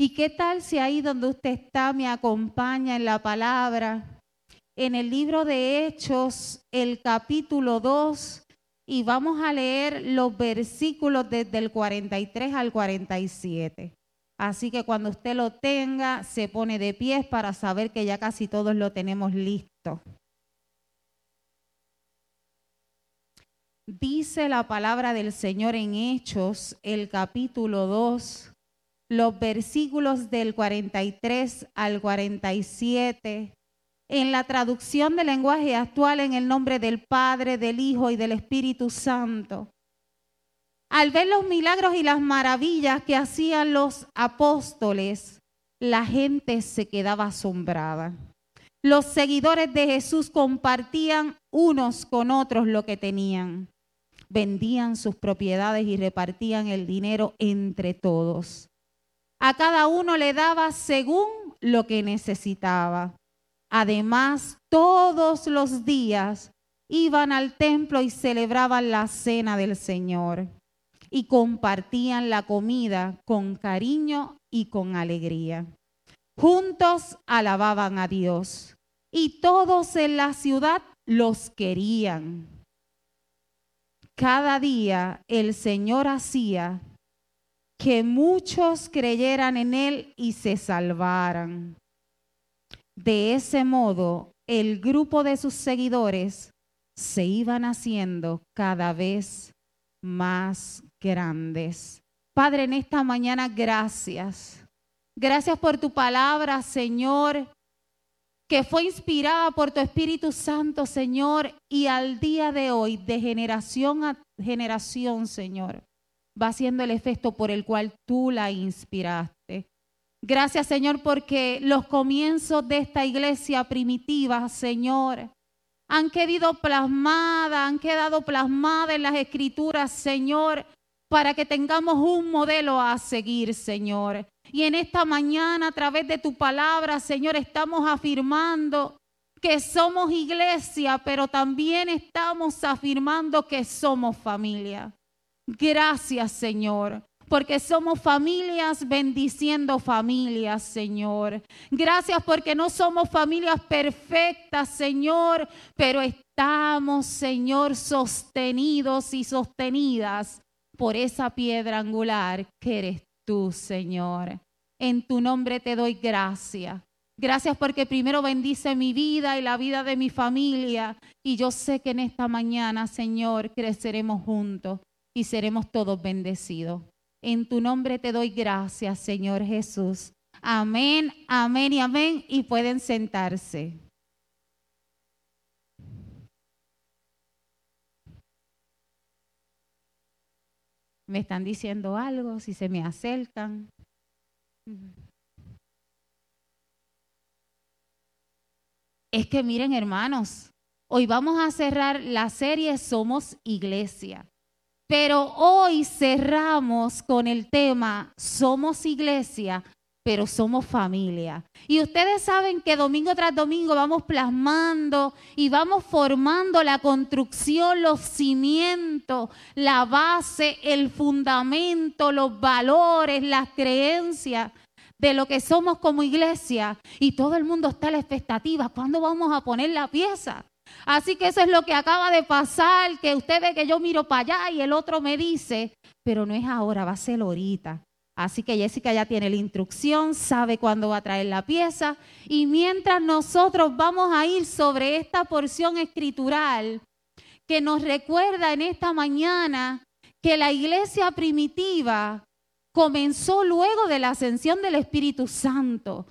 ¿Y qué tal si ahí donde usted está me acompaña en la palabra? En el libro de Hechos, el capítulo 2, y vamos a leer los versículos desde el 43 al 47. Así que cuando usted lo tenga, se pone de pies para saber que ya casi todos lo tenemos listo. Dice la palabra del Señor en Hechos, el capítulo 2, los versículos del 43 al 47, en la traducción del lenguaje actual en el nombre del Padre, del Hijo y del Espíritu Santo. Al ver los milagros y las maravillas que hacían los apóstoles, la gente se quedaba asombrada. Los seguidores de Jesús compartían unos con otros lo que tenían. Vendían sus propiedades y repartían el dinero entre todos. A cada uno le daba según lo que necesitaba. Además, todos los días iban al templo y celebraban la cena del Señor y compartían la comida con cariño y con alegría. Juntos alababan a Dios y todos en la ciudad los querían. Cada día el Señor hacía que muchos creyeran en Él y se salvaran. De ese modo, el grupo de sus seguidores se iban haciendo cada vez más grandes. Padre, en esta mañana, gracias. Gracias por tu palabra, Señor, que fue inspirada por tu Espíritu Santo, Señor, y al día de hoy, de generación a generación, Señor, va siendo el efecto por el cual tú la inspiraste. Gracias, Señor, porque los comienzos de esta iglesia primitiva, Señor, han quedado plasmadas, han quedado plasmadas en las escrituras, Señor, para que tengamos un modelo a seguir, Señor. Y en esta mañana, a través de tu palabra, Señor, estamos afirmando que somos iglesia, pero también estamos afirmando que somos familia. Gracias, Señor porque somos familias bendiciendo familias, Señor. Gracias porque no somos familias perfectas, Señor, pero estamos, Señor, sostenidos y sostenidas por esa piedra angular que eres tú, Señor. En tu nombre te doy gracias. Gracias porque primero bendice mi vida y la vida de mi familia. Y yo sé que en esta mañana, Señor, creceremos juntos y seremos todos bendecidos. En tu nombre te doy gracias, Señor Jesús. Amén, amén y amén. Y pueden sentarse. Me están diciendo algo, si se me acercan. Es que miren hermanos, hoy vamos a cerrar la serie Somos Iglesia. Pero hoy cerramos con el tema Somos iglesia, pero somos familia. Y ustedes saben que domingo tras domingo vamos plasmando y vamos formando la construcción, los cimientos, la base, el fundamento, los valores, las creencias de lo que somos como iglesia. Y todo el mundo está a la expectativa. ¿Cuándo vamos a poner la pieza? Así que eso es lo que acaba de pasar, que usted ve que yo miro para allá y el otro me dice, pero no es ahora, va a ser ahorita. Así que Jessica ya tiene la instrucción, sabe cuándo va a traer la pieza. Y mientras nosotros vamos a ir sobre esta porción escritural que nos recuerda en esta mañana que la iglesia primitiva comenzó luego de la ascensión del Espíritu Santo.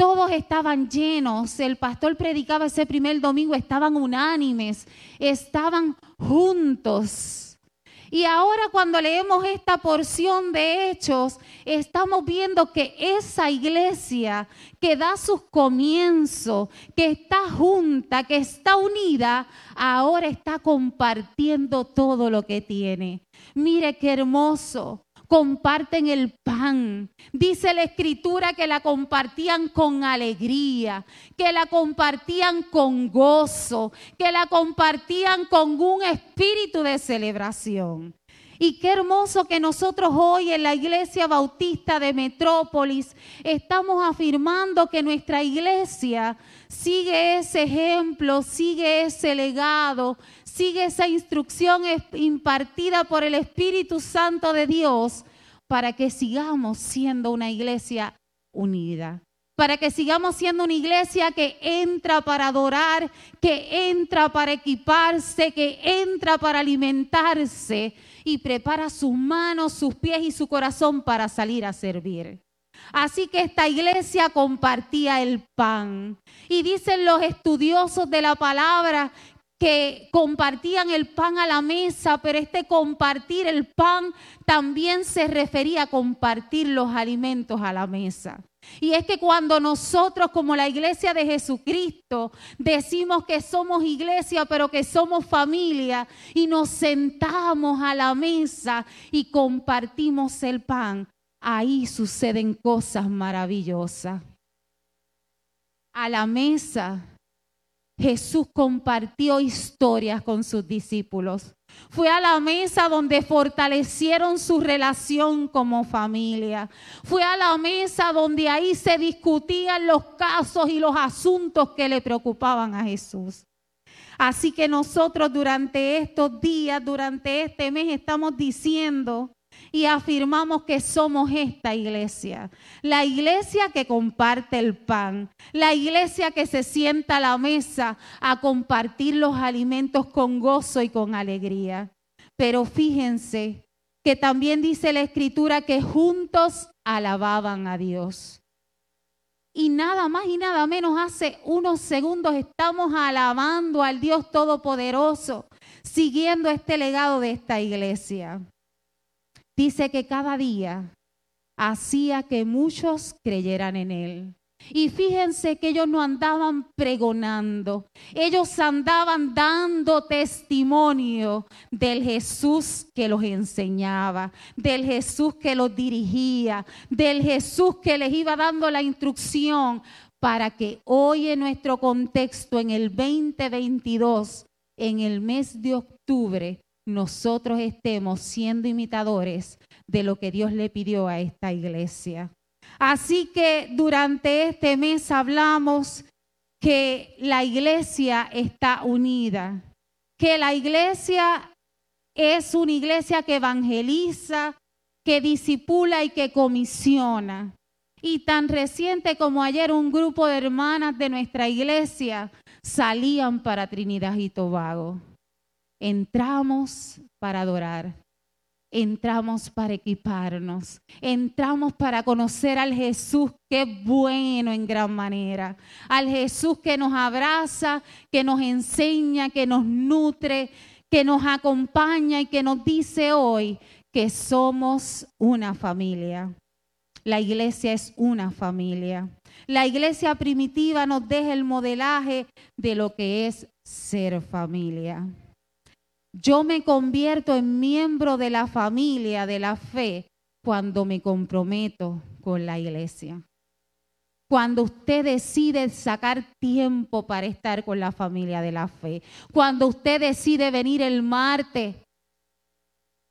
Todos estaban llenos. El pastor predicaba ese primer domingo, estaban unánimes, estaban juntos. Y ahora cuando leemos esta porción de hechos, estamos viendo que esa iglesia que da sus comienzos, que está junta, que está unida, ahora está compartiendo todo lo que tiene. Mire qué hermoso comparten el pan. Dice la escritura que la compartían con alegría, que la compartían con gozo, que la compartían con un espíritu de celebración. Y qué hermoso que nosotros hoy en la Iglesia Bautista de Metrópolis estamos afirmando que nuestra iglesia sigue ese ejemplo, sigue ese legado, sigue esa instrucción impartida por el Espíritu Santo de Dios para que sigamos siendo una iglesia unida para que sigamos siendo una iglesia que entra para adorar, que entra para equiparse, que entra para alimentarse y prepara sus manos, sus pies y su corazón para salir a servir. Así que esta iglesia compartía el pan. Y dicen los estudiosos de la palabra que compartían el pan a la mesa, pero este compartir el pan también se refería a compartir los alimentos a la mesa. Y es que cuando nosotros como la iglesia de Jesucristo decimos que somos iglesia, pero que somos familia, y nos sentamos a la mesa y compartimos el pan, ahí suceden cosas maravillosas. A la mesa Jesús compartió historias con sus discípulos. Fue a la mesa donde fortalecieron su relación como familia. Fue a la mesa donde ahí se discutían los casos y los asuntos que le preocupaban a Jesús. Así que nosotros durante estos días, durante este mes, estamos diciendo y afirmamos que somos esta iglesia. La iglesia que comparte el pan, la iglesia que se sienta a la mesa a compartir los alimentos con gozo y con alegría. Pero fíjense que también dice la escritura que juntos alababan a Dios. Y nada más y nada menos hace unos segundos estamos alabando al Dios Todopoderoso, siguiendo este legado de esta iglesia dice que cada día hacía que muchos creyeran en él. Y fíjense que ellos no andaban pregonando, ellos andaban dando testimonio del Jesús que los enseñaba, del Jesús que los dirigía, del Jesús que les iba dando la instrucción para que hoy en nuestro contexto, en el 2022, en el mes de octubre, nosotros estemos siendo imitadores de lo que Dios le pidió a esta iglesia. Así que durante este mes hablamos que la iglesia está unida, que la iglesia es una iglesia que evangeliza, que disipula y que comisiona. Y tan reciente como ayer un grupo de hermanas de nuestra iglesia salían para Trinidad y Tobago entramos para adorar, entramos para equiparnos, entramos para conocer al Jesús que es bueno en gran manera, al Jesús que nos abraza, que nos enseña, que nos nutre, que nos acompaña y que nos dice hoy que somos una familia. La iglesia es una familia. La iglesia primitiva nos deja el modelaje de lo que es ser familia. Yo me convierto en miembro de la familia de la fe cuando me comprometo con la iglesia. Cuando usted decide sacar tiempo para estar con la familia de la fe. Cuando usted decide venir el martes,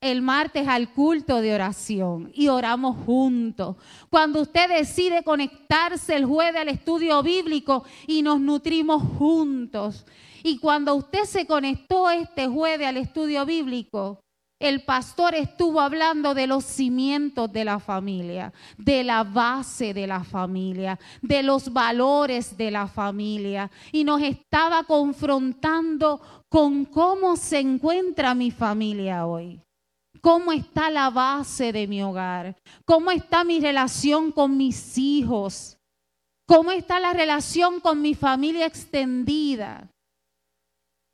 el martes al culto de oración y oramos juntos. Cuando usted decide conectarse el jueves al estudio bíblico y nos nutrimos juntos. Y cuando usted se conectó este jueves al estudio bíblico, el pastor estuvo hablando de los cimientos de la familia, de la base de la familia, de los valores de la familia y nos estaba confrontando con cómo se encuentra mi familia hoy. ¿Cómo está la base de mi hogar? ¿Cómo está mi relación con mis hijos? ¿Cómo está la relación con mi familia extendida?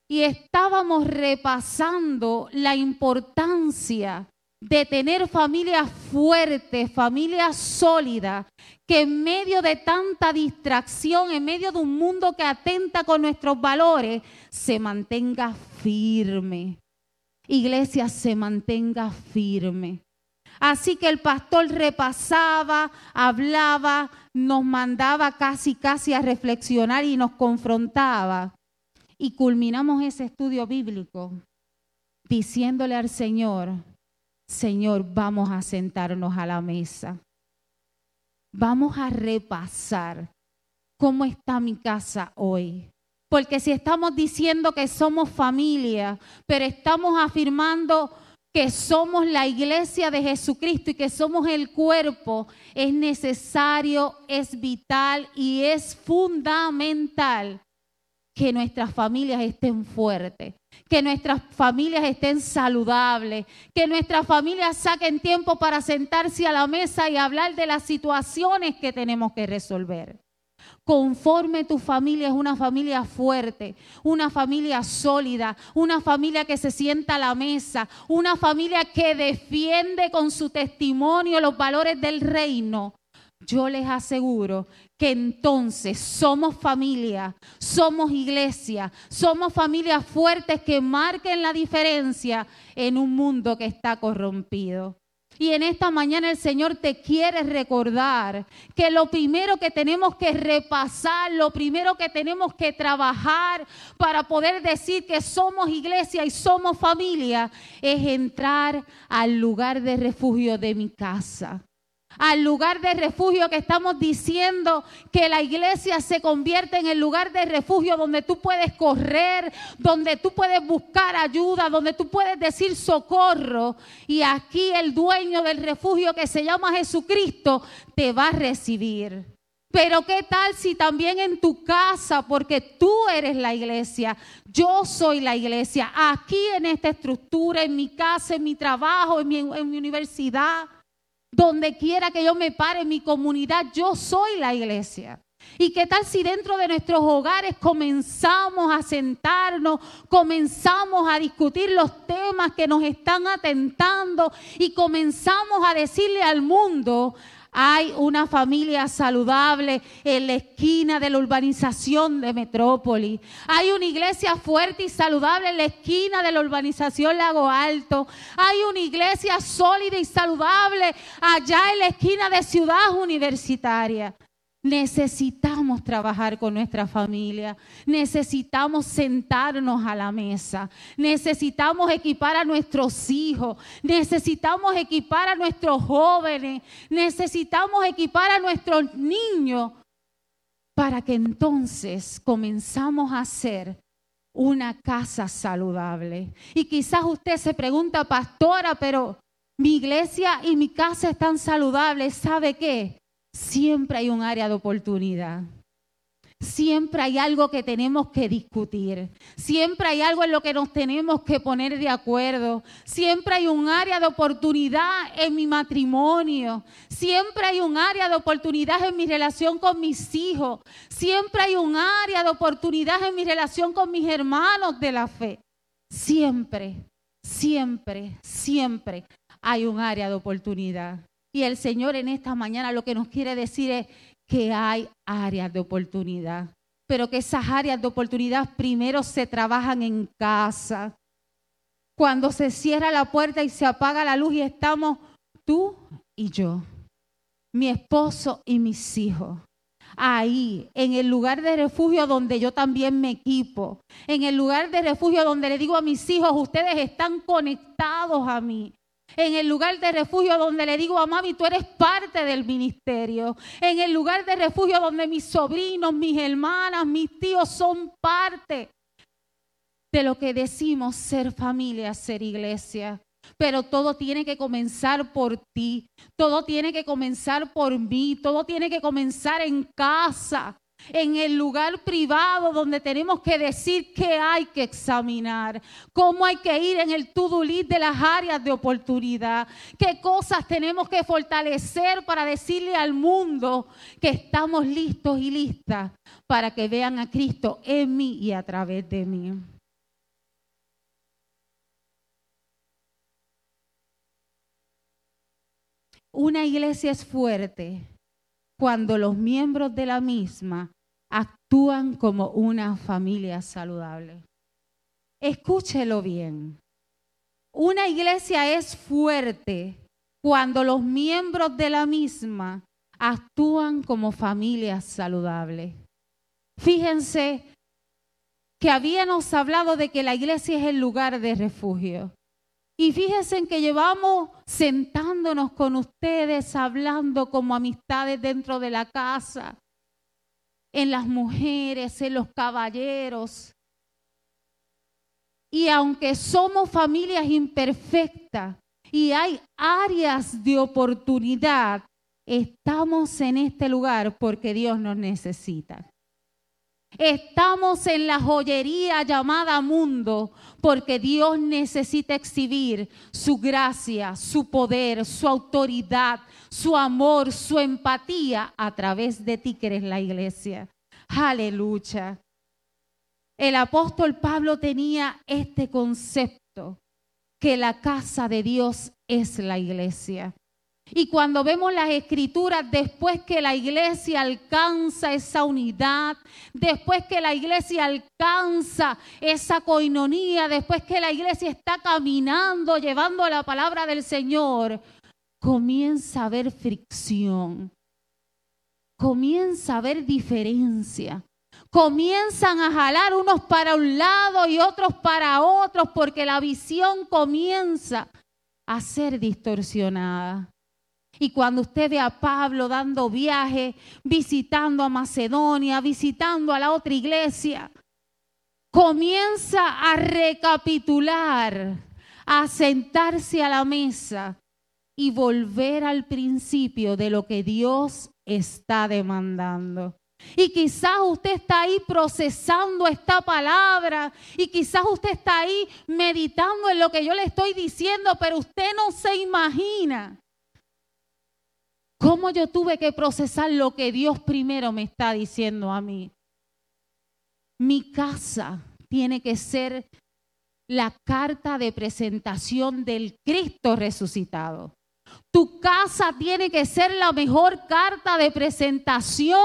Y estábamos repasando la importancia de tener familia fuerte, familia sólida, que en medio de tanta distracción, en medio de un mundo que atenta con nuestros valores, se mantenga firme. Iglesia, se mantenga firme. Así que el pastor repasaba, hablaba, nos mandaba casi, casi a reflexionar y nos confrontaba y culminamos ese estudio bíblico diciéndole al Señor Señor, vamos a sentarnos a la mesa. Vamos a repasar cómo está mi casa hoy. Porque si estamos diciendo que somos familia, pero estamos afirmando que somos la iglesia de Jesucristo y que somos el cuerpo, es necesario, es vital y es fundamental que nuestras familias estén fuertes, que nuestras familias estén saludables, que nuestras familias saquen tiempo para sentarse a la mesa y hablar de las situaciones que tenemos que resolver. Conforme tu familia es una familia fuerte, una familia sólida, una familia que se sienta a la mesa, una familia que defiende con su testimonio los valores del reino, yo les aseguro que entonces somos familia, somos iglesia, somos familias fuertes que marquen la diferencia en un mundo que está corrompido. Y en esta mañana el Señor te quiere recordar que lo primero que tenemos que repasar, lo primero que tenemos que trabajar para poder decir que somos iglesia y somos familia, es entrar al lugar de refugio de mi casa al lugar de refugio que estamos diciendo que la iglesia se convierte en el lugar de refugio donde tú puedes correr, donde tú puedes buscar ayuda, donde tú puedes decir socorro. Y aquí el dueño del refugio que se llama Jesucristo te va a recibir. Pero qué tal si también en tu casa, porque tú eres la iglesia, yo soy la iglesia, aquí en esta estructura, en mi casa, en mi trabajo, en mi, universidad, donde quiera que yo me pare mi comunidad, yo soy la iglesia. ¿Y qué tal si dentro de nuestros hogares comenzamos a sentarnos, comenzamos a discutir los temas que nos están atentando y comenzamos a decirle al mundo, hay una familia saludable en la esquina de la urbanización de Metrópoli. Hay una iglesia fuerte y saludable en la esquina de la urbanización Lago Alto. Hay una iglesia sólida y saludable allá en la esquina de Ciudad Universitaria. Necesitamos trabajar con nuestra familia, necesitamos sentarnos a la mesa, necesitamos equipar a nuestros hijos, necesitamos equipar a nuestros jóvenes, necesitamos equipar a nuestros niños para que entonces comenzamos a ser una casa saludable. Y quizás usted se pregunta, pastora, pero mi iglesia y mi casa están saludables, ¿sabe qué? Siempre hay un área de oportunidad. Siempre hay algo que tenemos que discutir. Siempre hay algo en lo que nos tenemos que poner de acuerdo. Siempre hay un área de oportunidad en mi matrimonio. Siempre hay un área de oportunidad en mi relación con mis hijos. Siempre hay un área de oportunidad en mi relación con mis hermanos de la fe. Siempre, siempre, siempre hay un área de oportunidad. Y el Señor en esta mañana lo que nos quiere decir es que hay áreas de oportunidad, pero que esas áreas de oportunidad primero se trabajan en casa. Cuando se cierra la puerta y se apaga la luz y estamos tú y yo, mi esposo y mis hijos. Ahí, en el lugar de refugio donde yo también me equipo, en el lugar de refugio donde le digo a mis hijos, ustedes están conectados a mí, en el lugar de refugio donde le digo a mami, tú eres parte del ministerio, en el lugar de refugio donde mis sobrinos, mis hermanas, mis tíos son parte de lo que decimos ser familia, ser iglesia. Pero todo tiene que comenzar por ti, todo tiene que comenzar por mí, todo tiene que comenzar en casa en el lugar privado donde tenemos que decir qué hay que examinar, cómo hay que ir en el to-do de las áreas de oportunidad, qué cosas tenemos que fortalecer para decirle al mundo que estamos listos y listas para que vean a Cristo en mí y a través de mí. Una iglesia es fuerte cuando los miembros de la misma actúan como una familia saludable. Escúchelo bien. Una iglesia es fuerte cuando los miembros de la misma actúan como familias saludables. Fíjense que habíamos hablado de que la iglesia es el lugar de refugio. Y fíjense en que llevamos sentándonos con ustedes, hablando como amistades dentro de la casa, en las mujeres, en los caballeros. Y aunque somos familias imperfectas y hay áreas de oportunidad, estamos en este lugar porque Dios nos necesita. Estamos en la joyería llamada mundo porque Dios necesita exhibir su gracia, su poder, su autoridad, su amor, su empatía a través de ti que eres la iglesia. Aleluya. El apóstol Pablo tenía este concepto, que la casa de Dios es la iglesia. Y cuando vemos las escrituras, después que la iglesia alcanza esa unidad, después que la iglesia alcanza esa coinonía, después que la iglesia está caminando, llevando la palabra del Señor, comienza a haber fricción, comienza a haber diferencia. Comienzan a jalar unos para un lado y otros para otros porque la visión comienza a ser distorsionada. Y cuando usted ve a Pablo dando viaje, visitando a Macedonia, visitando a la otra iglesia, comienza a recapitular, a sentarse a la mesa y volver al principio de lo que Dios está demandando. Y quizás usted está ahí procesando esta palabra y quizás usted está ahí meditando en lo que yo le estoy diciendo, pero usted no se imagina cómo yo tuve que procesar lo que Dios primero me está diciendo a mí. Mi casa tiene que ser la carta de presentación del Cristo resucitado. Tu casa tiene que ser la mejor carta de presentación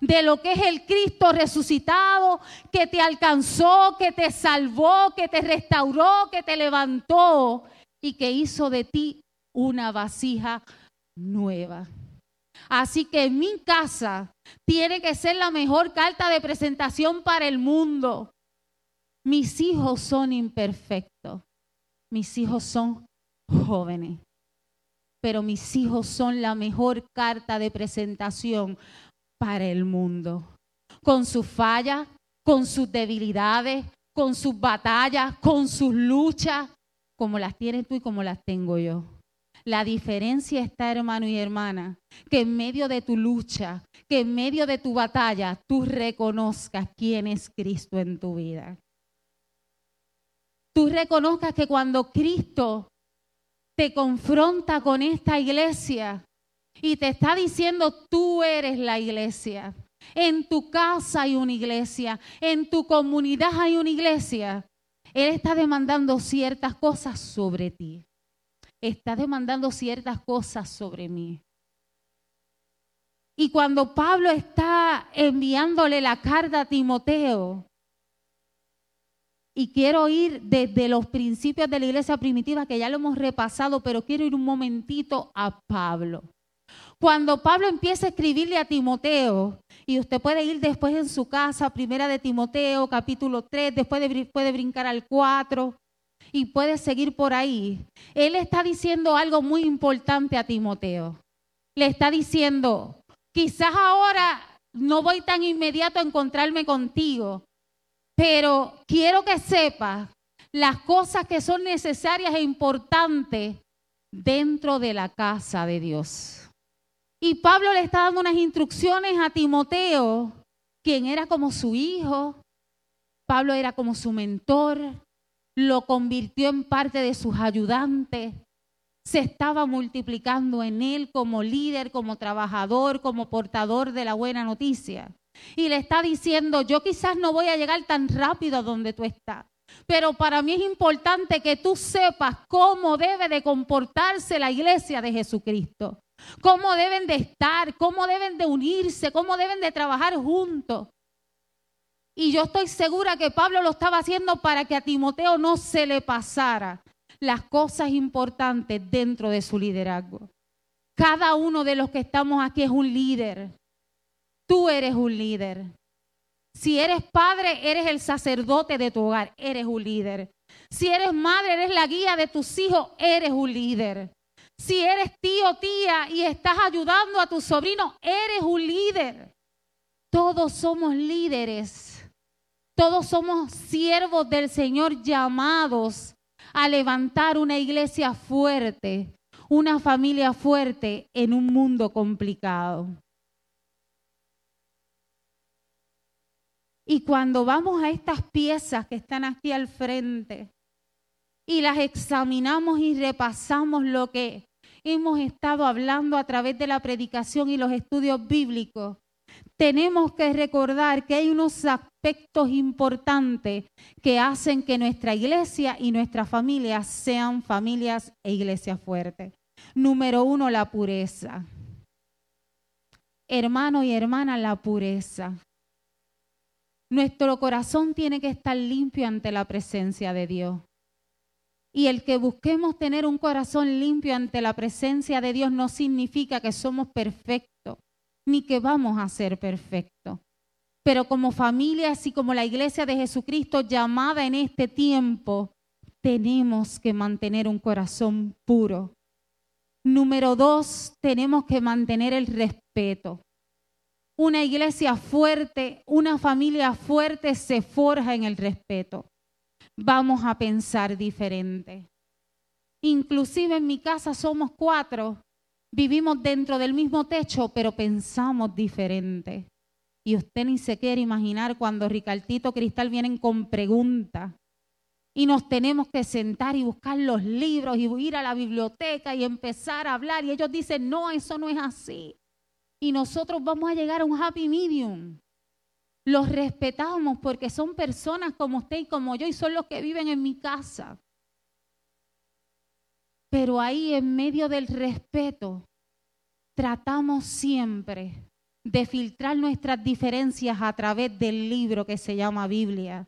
de lo que es el Cristo resucitado, que te alcanzó, que te salvó, que te restauró, que te levantó y que hizo de ti una vasija nueva. Así que mi casa tiene que ser la mejor carta de presentación para el mundo. Mis hijos son imperfectos. Mis hijos son jóvenes. Pero mis hijos son la mejor carta de presentación para el mundo. Con sus fallas, con sus debilidades, con sus batallas, con sus luchas, como las tienes tú y como las tengo yo. La diferencia está, hermano y hermana, que en medio de tu lucha, que en medio de tu batalla, tú reconozcas quién es Cristo en tu vida. Tú reconozcas que cuando Cristo te confronta con esta iglesia, y te está diciendo, tú eres la iglesia. En tu casa hay una iglesia, en tu comunidad hay una iglesia. Él está demandando ciertas cosas sobre ti. Está demandando ciertas cosas sobre mí. Y cuando Pablo está enviándole la carta a Timoteo, y quiero ir desde los principios de la iglesia primitiva, que ya lo hemos repasado, pero quiero ir un momentito a Pablo. Cuando Pablo empieza a escribirle a Timoteo, y usted puede ir después en su casa, primera de Timoteo, capítulo 3, después puede brincar al 4 y puede seguir por ahí. Él está diciendo algo muy importante a Timoteo. Le está diciendo, quizás ahora no voy tan inmediato a encontrarme contigo, pero quiero que sepas las cosas que son necesarias e importantes dentro de la casa de Dios. Y Pablo le está dando unas instrucciones a Timoteo, quien era como su hijo. Pablo era como su mentor, lo convirtió en parte de sus ayudantes. Se estaba multiplicando en él como líder, como trabajador, como portador de la buena noticia. Y le está diciendo, yo quizás no voy a llegar tan rápido a donde tú estás, pero para mí es importante que tú sepas cómo debe de comportarse la iglesia de Jesucristo cómo deben de estar, cómo deben de unirse, cómo deben de trabajar juntos. Y yo estoy segura que Pablo lo estaba haciendo para que a Timoteo no se le pasara las cosas importantes dentro de su liderazgo. Cada uno de los que estamos aquí es un líder. Tú eres un líder. Si eres padre, eres el sacerdote de tu hogar, eres un líder. Si eres madre, eres la guía de tus hijos, eres un líder. Si eres tío, tía y estás ayudando a tus sobrinos, eres un líder. Todos somos líderes. Todos somos siervos del Señor llamados a levantar una iglesia fuerte, una familia fuerte en un mundo complicado. Y cuando vamos a estas piezas que están aquí al frente y las examinamos y repasamos lo que hemos estado hablando a través de la predicación y los estudios bíblicos, tenemos que recordar que hay unos aspectos importantes que hacen que nuestra iglesia y nuestras familias sean familias e iglesias fuertes. Número uno, la pureza. Hermano y hermana, la pureza. Nuestro corazón tiene que estar limpio ante la presencia de Dios. Y el que busquemos tener un corazón limpio ante la presencia de Dios no significa que somos perfectos, ni que vamos a ser perfectos. Pero como familia, así como la iglesia de Jesucristo llamada en este tiempo, tenemos que mantener un corazón puro. Número dos, tenemos que mantener el respeto. Una iglesia fuerte, una familia fuerte se forja en el respeto. Vamos a pensar diferente. Inclusive en mi casa somos cuatro, vivimos dentro del mismo techo, pero pensamos diferente. Y usted ni se quiere imaginar cuando Ricardito Cristal vienen con preguntas y nos tenemos que sentar y buscar los libros y ir a la biblioteca y empezar a hablar. Y ellos dicen, no, eso no es así y nosotros vamos a llegar a un happy medium. Los respetamos porque son personas como usted y como yo y son los que viven en mi casa. Pero ahí en medio del respeto tratamos siempre de filtrar nuestras diferencias a través del libro que se llama Biblia.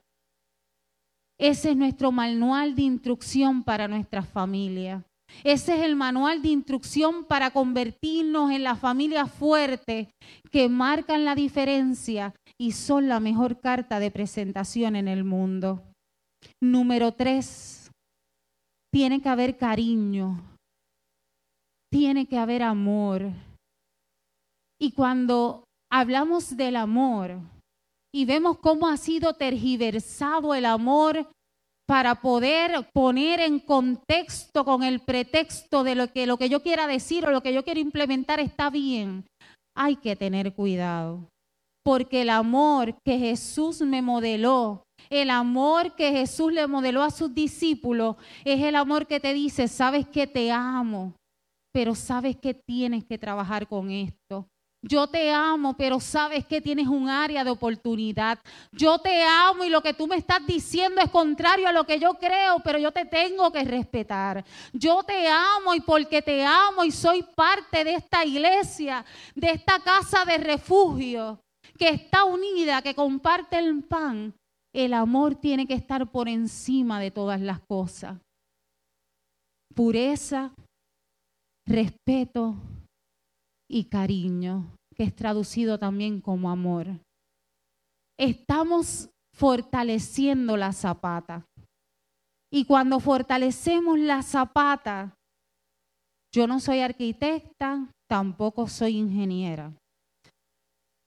Ese es nuestro manual de instrucción para nuestra familia. Ese es el manual de instrucción para convertirnos en la familia fuerte que marcan la diferencia y son la mejor carta de presentación en el mundo. Número tres, tiene que haber cariño, tiene que haber amor. Y cuando hablamos del amor y vemos cómo ha sido tergiversado el amor para poder poner en contexto con el pretexto de lo que, lo que yo quiera decir o lo que yo quiero implementar está bien. Hay que tener cuidado, porque el amor que Jesús me modeló, el amor que Jesús le modeló a sus discípulos, es el amor que te dice, sabes que te amo, pero sabes que tienes que trabajar con esto. Yo te amo, pero sabes que tienes un área de oportunidad. Yo te amo y lo que tú me estás diciendo es contrario a lo que yo creo, pero yo te tengo que respetar. Yo te amo y porque te amo y soy parte de esta iglesia, de esta casa de refugio que está unida, que comparte el pan, el amor tiene que estar por encima de todas las cosas. Pureza, respeto, y cariño, que es traducido también como amor. Estamos fortaleciendo la zapata. Y cuando fortalecemos la zapata, yo no soy arquitecta, tampoco soy ingeniera.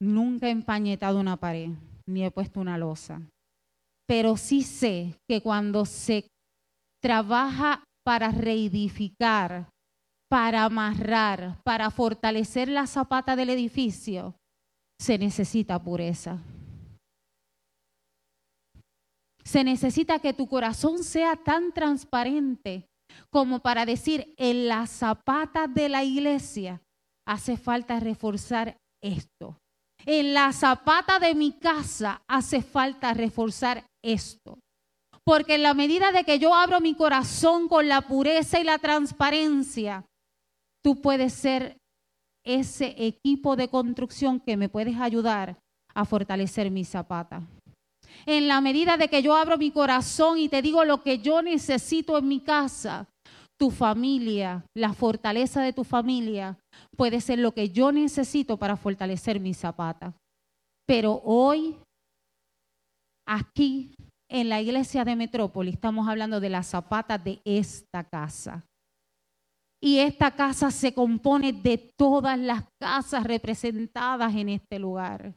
Nunca he empañetado una pared, ni he puesto una losa. Pero sí sé que cuando se trabaja para reedificar para amarrar, para fortalecer la zapata del edificio, se necesita pureza. Se necesita que tu corazón sea tan transparente como para decir, en la zapata de la iglesia hace falta reforzar esto. En la zapata de mi casa hace falta reforzar esto. Porque en la medida de que yo abro mi corazón con la pureza y la transparencia, tú puedes ser ese equipo de construcción que me puedes ayudar a fortalecer mi zapata. En la medida de que yo abro mi corazón y te digo lo que yo necesito en mi casa, tu familia, la fortaleza de tu familia puede ser lo que yo necesito para fortalecer mi zapata. Pero hoy, aquí, en la iglesia de Metrópoli estamos hablando de las zapatas de esta casa. Y esta casa se compone de todas las casas representadas en este lugar.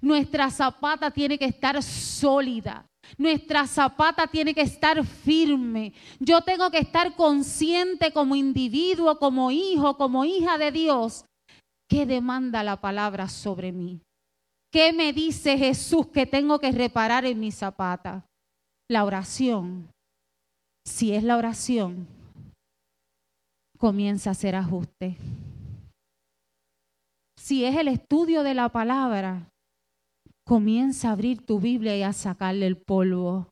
Nuestra zapata tiene que estar sólida. Nuestra zapata tiene que estar firme. Yo tengo que estar consciente como individuo, como hijo, como hija de Dios. ¿Qué demanda la palabra sobre mí? ¿Qué me dice Jesús que tengo que reparar en mi zapata? La oración. Si es la oración, comienza a hacer ajuste. Si es el estudio de la palabra, comienza a abrir tu Biblia y a sacarle el polvo.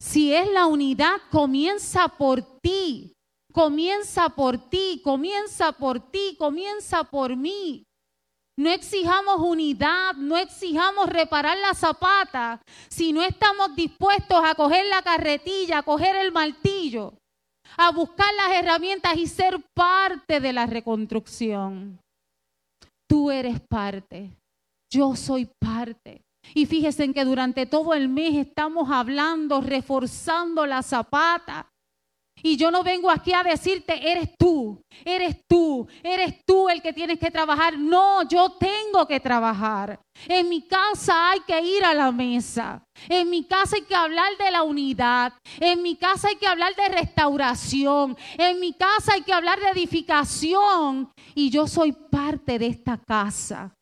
Si es la unidad, comienza por ti, comienza por ti, comienza por ti, comienza por mí. No exijamos unidad, no exijamos reparar la zapata si no estamos dispuestos a coger la carretilla, a coger el martillo, a buscar las herramientas y ser parte de la reconstrucción. Tú eres parte, yo soy parte. Y fíjense en que durante todo el mes estamos hablando, reforzando la zapata, y yo no vengo aquí a decirte, eres tú, eres tú, eres tú el que tienes que trabajar. No, yo tengo que trabajar. En mi casa hay que ir a la mesa. En mi casa hay que hablar de la unidad. En mi casa hay que hablar de restauración. En mi casa hay que hablar de edificación. Y yo soy parte de esta casa.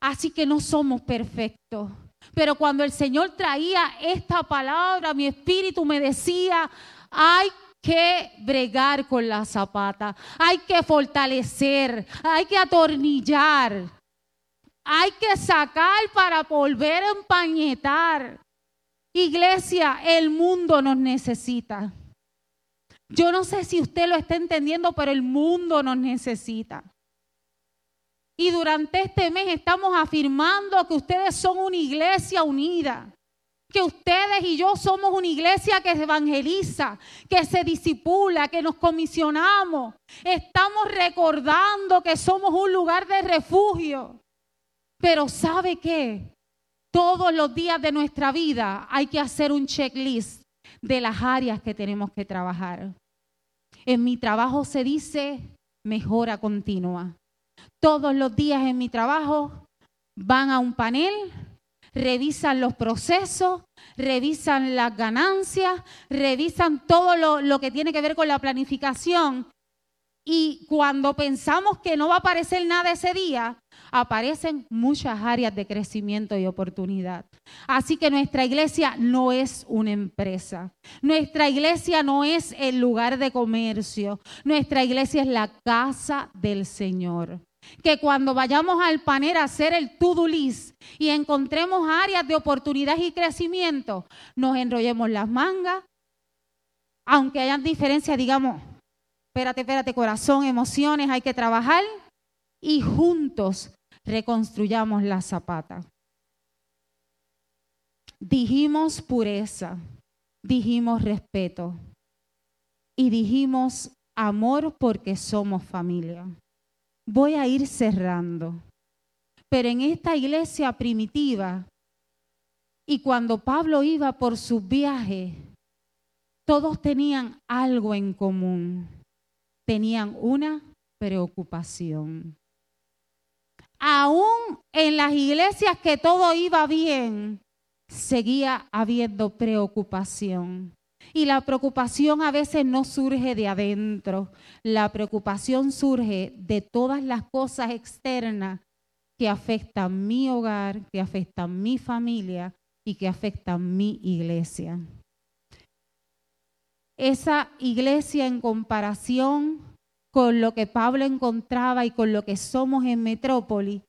Así que no somos perfectos. Pero cuando el Señor traía esta palabra, mi espíritu me decía, hay que bregar con la zapata, hay que fortalecer, hay que atornillar, hay que sacar para volver a empañetar. Iglesia, el mundo nos necesita. Yo no sé si usted lo está entendiendo, pero el mundo nos necesita. Y durante este mes estamos afirmando que ustedes son una iglesia unida que ustedes y yo somos una iglesia que evangeliza, que se disipula, que nos comisionamos. Estamos recordando que somos un lugar de refugio. Pero ¿sabe qué? Todos los días de nuestra vida hay que hacer un checklist de las áreas que tenemos que trabajar. En mi trabajo se dice mejora continua. Todos los días en mi trabajo van a un panel revisan los procesos, revisan las ganancias, revisan todo lo, que tiene que ver con la planificación. Y cuando pensamos que no va a aparecer nada ese día, aparecen muchas áreas de crecimiento y oportunidad. Así que nuestra iglesia no es una empresa. Nuestra iglesia no es el lugar de comercio. Nuestra iglesia es la casa del Señor que cuando vayamos al panel a hacer el to-do y encontremos áreas de oportunidad y crecimiento, nos enrollemos las mangas, aunque hayan diferencias, digamos, espérate, espérate, corazón, emociones, hay que trabajar y juntos reconstruyamos la zapata. Dijimos pureza, dijimos respeto y dijimos amor porque somos familia voy a ir cerrando. Pero en esta iglesia primitiva, y cuando Pablo iba por su viaje, todos tenían algo en común. Tenían una preocupación. Aún en las iglesias que todo iba bien, seguía habiendo preocupación. Y la preocupación a veces no surge de adentro, la preocupación surge de todas las cosas externas que afectan mi hogar, que afectan mi familia y que afectan mi iglesia. Esa iglesia en comparación con lo que Pablo encontraba y con lo que somos en Metrópoli,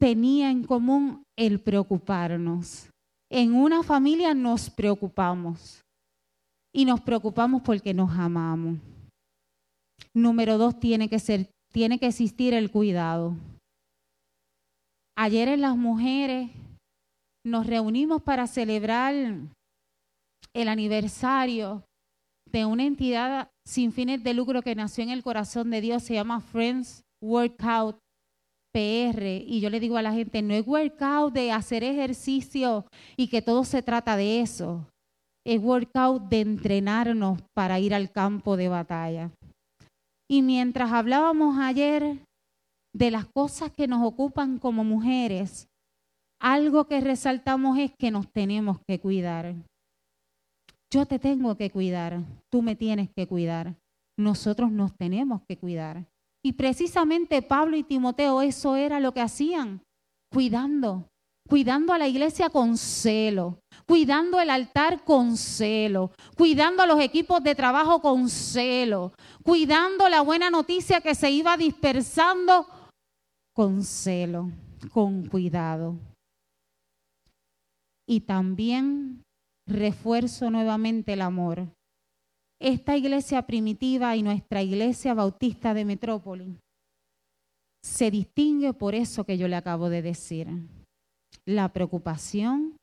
tenía en común el preocuparnos en una familia nos preocupamos y nos preocupamos porque nos amamos. Número dos, tiene que, ser, tiene que existir el cuidado. Ayer en las mujeres nos reunimos para celebrar el aniversario de una entidad sin fines de lucro que nació en el corazón de Dios, se llama Friends Workout. PR y yo le digo a la gente, no es workout de hacer ejercicio y que todo se trata de eso. Es workout de entrenarnos para ir al campo de batalla. Y mientras hablábamos ayer de las cosas que nos ocupan como mujeres, algo que resaltamos es que nos tenemos que cuidar. Yo te tengo que cuidar, tú me tienes que cuidar, nosotros nos tenemos que cuidar. Y precisamente Pablo y Timoteo eso era lo que hacían, cuidando, cuidando a la iglesia con celo, cuidando el altar con celo, cuidando a los equipos de trabajo con celo, cuidando la buena noticia que se iba dispersando con celo, con cuidado. Y también refuerzo nuevamente el amor esta iglesia primitiva y nuestra iglesia bautista de Metrópoli se distingue por eso que yo le acabo de decir. La preocupación,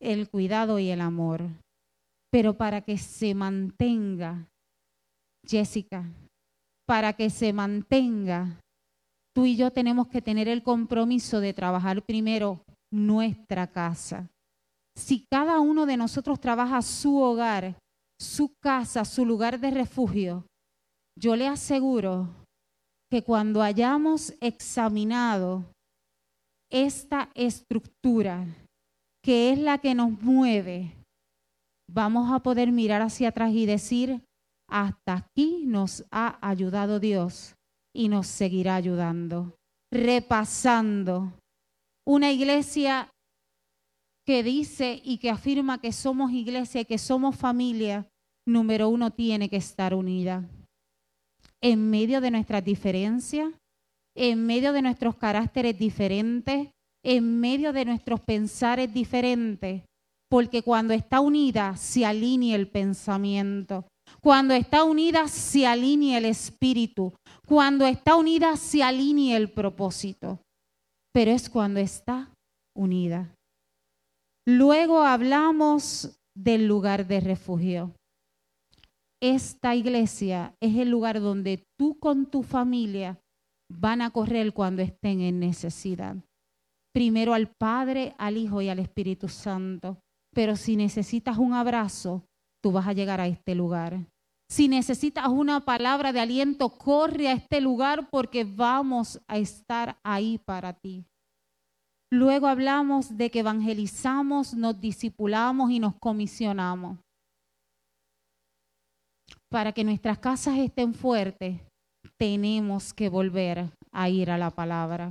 el cuidado y el amor. Pero para que se mantenga, Jessica, para que se mantenga, tú y yo tenemos que tener el compromiso de trabajar primero nuestra casa. Si cada uno de nosotros trabaja su hogar, su casa, su lugar de refugio, yo le aseguro que cuando hayamos examinado esta estructura, que es la que nos mueve, vamos a poder mirar hacia atrás y decir, hasta aquí nos ha ayudado Dios y nos seguirá ayudando. Repasando, una iglesia que dice y que afirma que somos iglesia y que somos familia, número uno, tiene que estar unida. En medio de nuestras diferencias, en medio de nuestros caracteres diferentes, en medio de nuestros pensares diferentes, porque cuando está unida se alinea el pensamiento, cuando está unida se alinea el espíritu, cuando está unida se alinea el propósito, pero es cuando está unida. Luego hablamos del lugar de refugio. Esta iglesia es el lugar donde tú con tu familia van a correr cuando estén en necesidad. Primero al Padre, al Hijo y al Espíritu Santo. Pero si necesitas un abrazo, tú vas a llegar a este lugar. Si necesitas una palabra de aliento, corre a este lugar porque vamos a estar ahí para ti. Luego hablamos de que evangelizamos, nos discipulamos y nos comisionamos. Para que nuestras casas estén fuertes, tenemos que volver a ir a la palabra.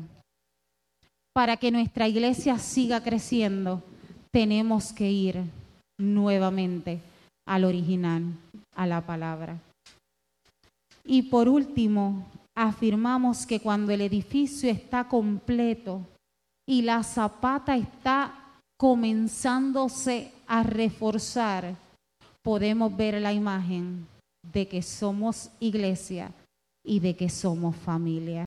Para que nuestra iglesia siga creciendo, tenemos que ir nuevamente al original, a la palabra. Y por último, afirmamos que cuando el edificio está completo, y la zapata está comenzándose a reforzar, podemos ver la imagen de que somos iglesia y de que somos familia.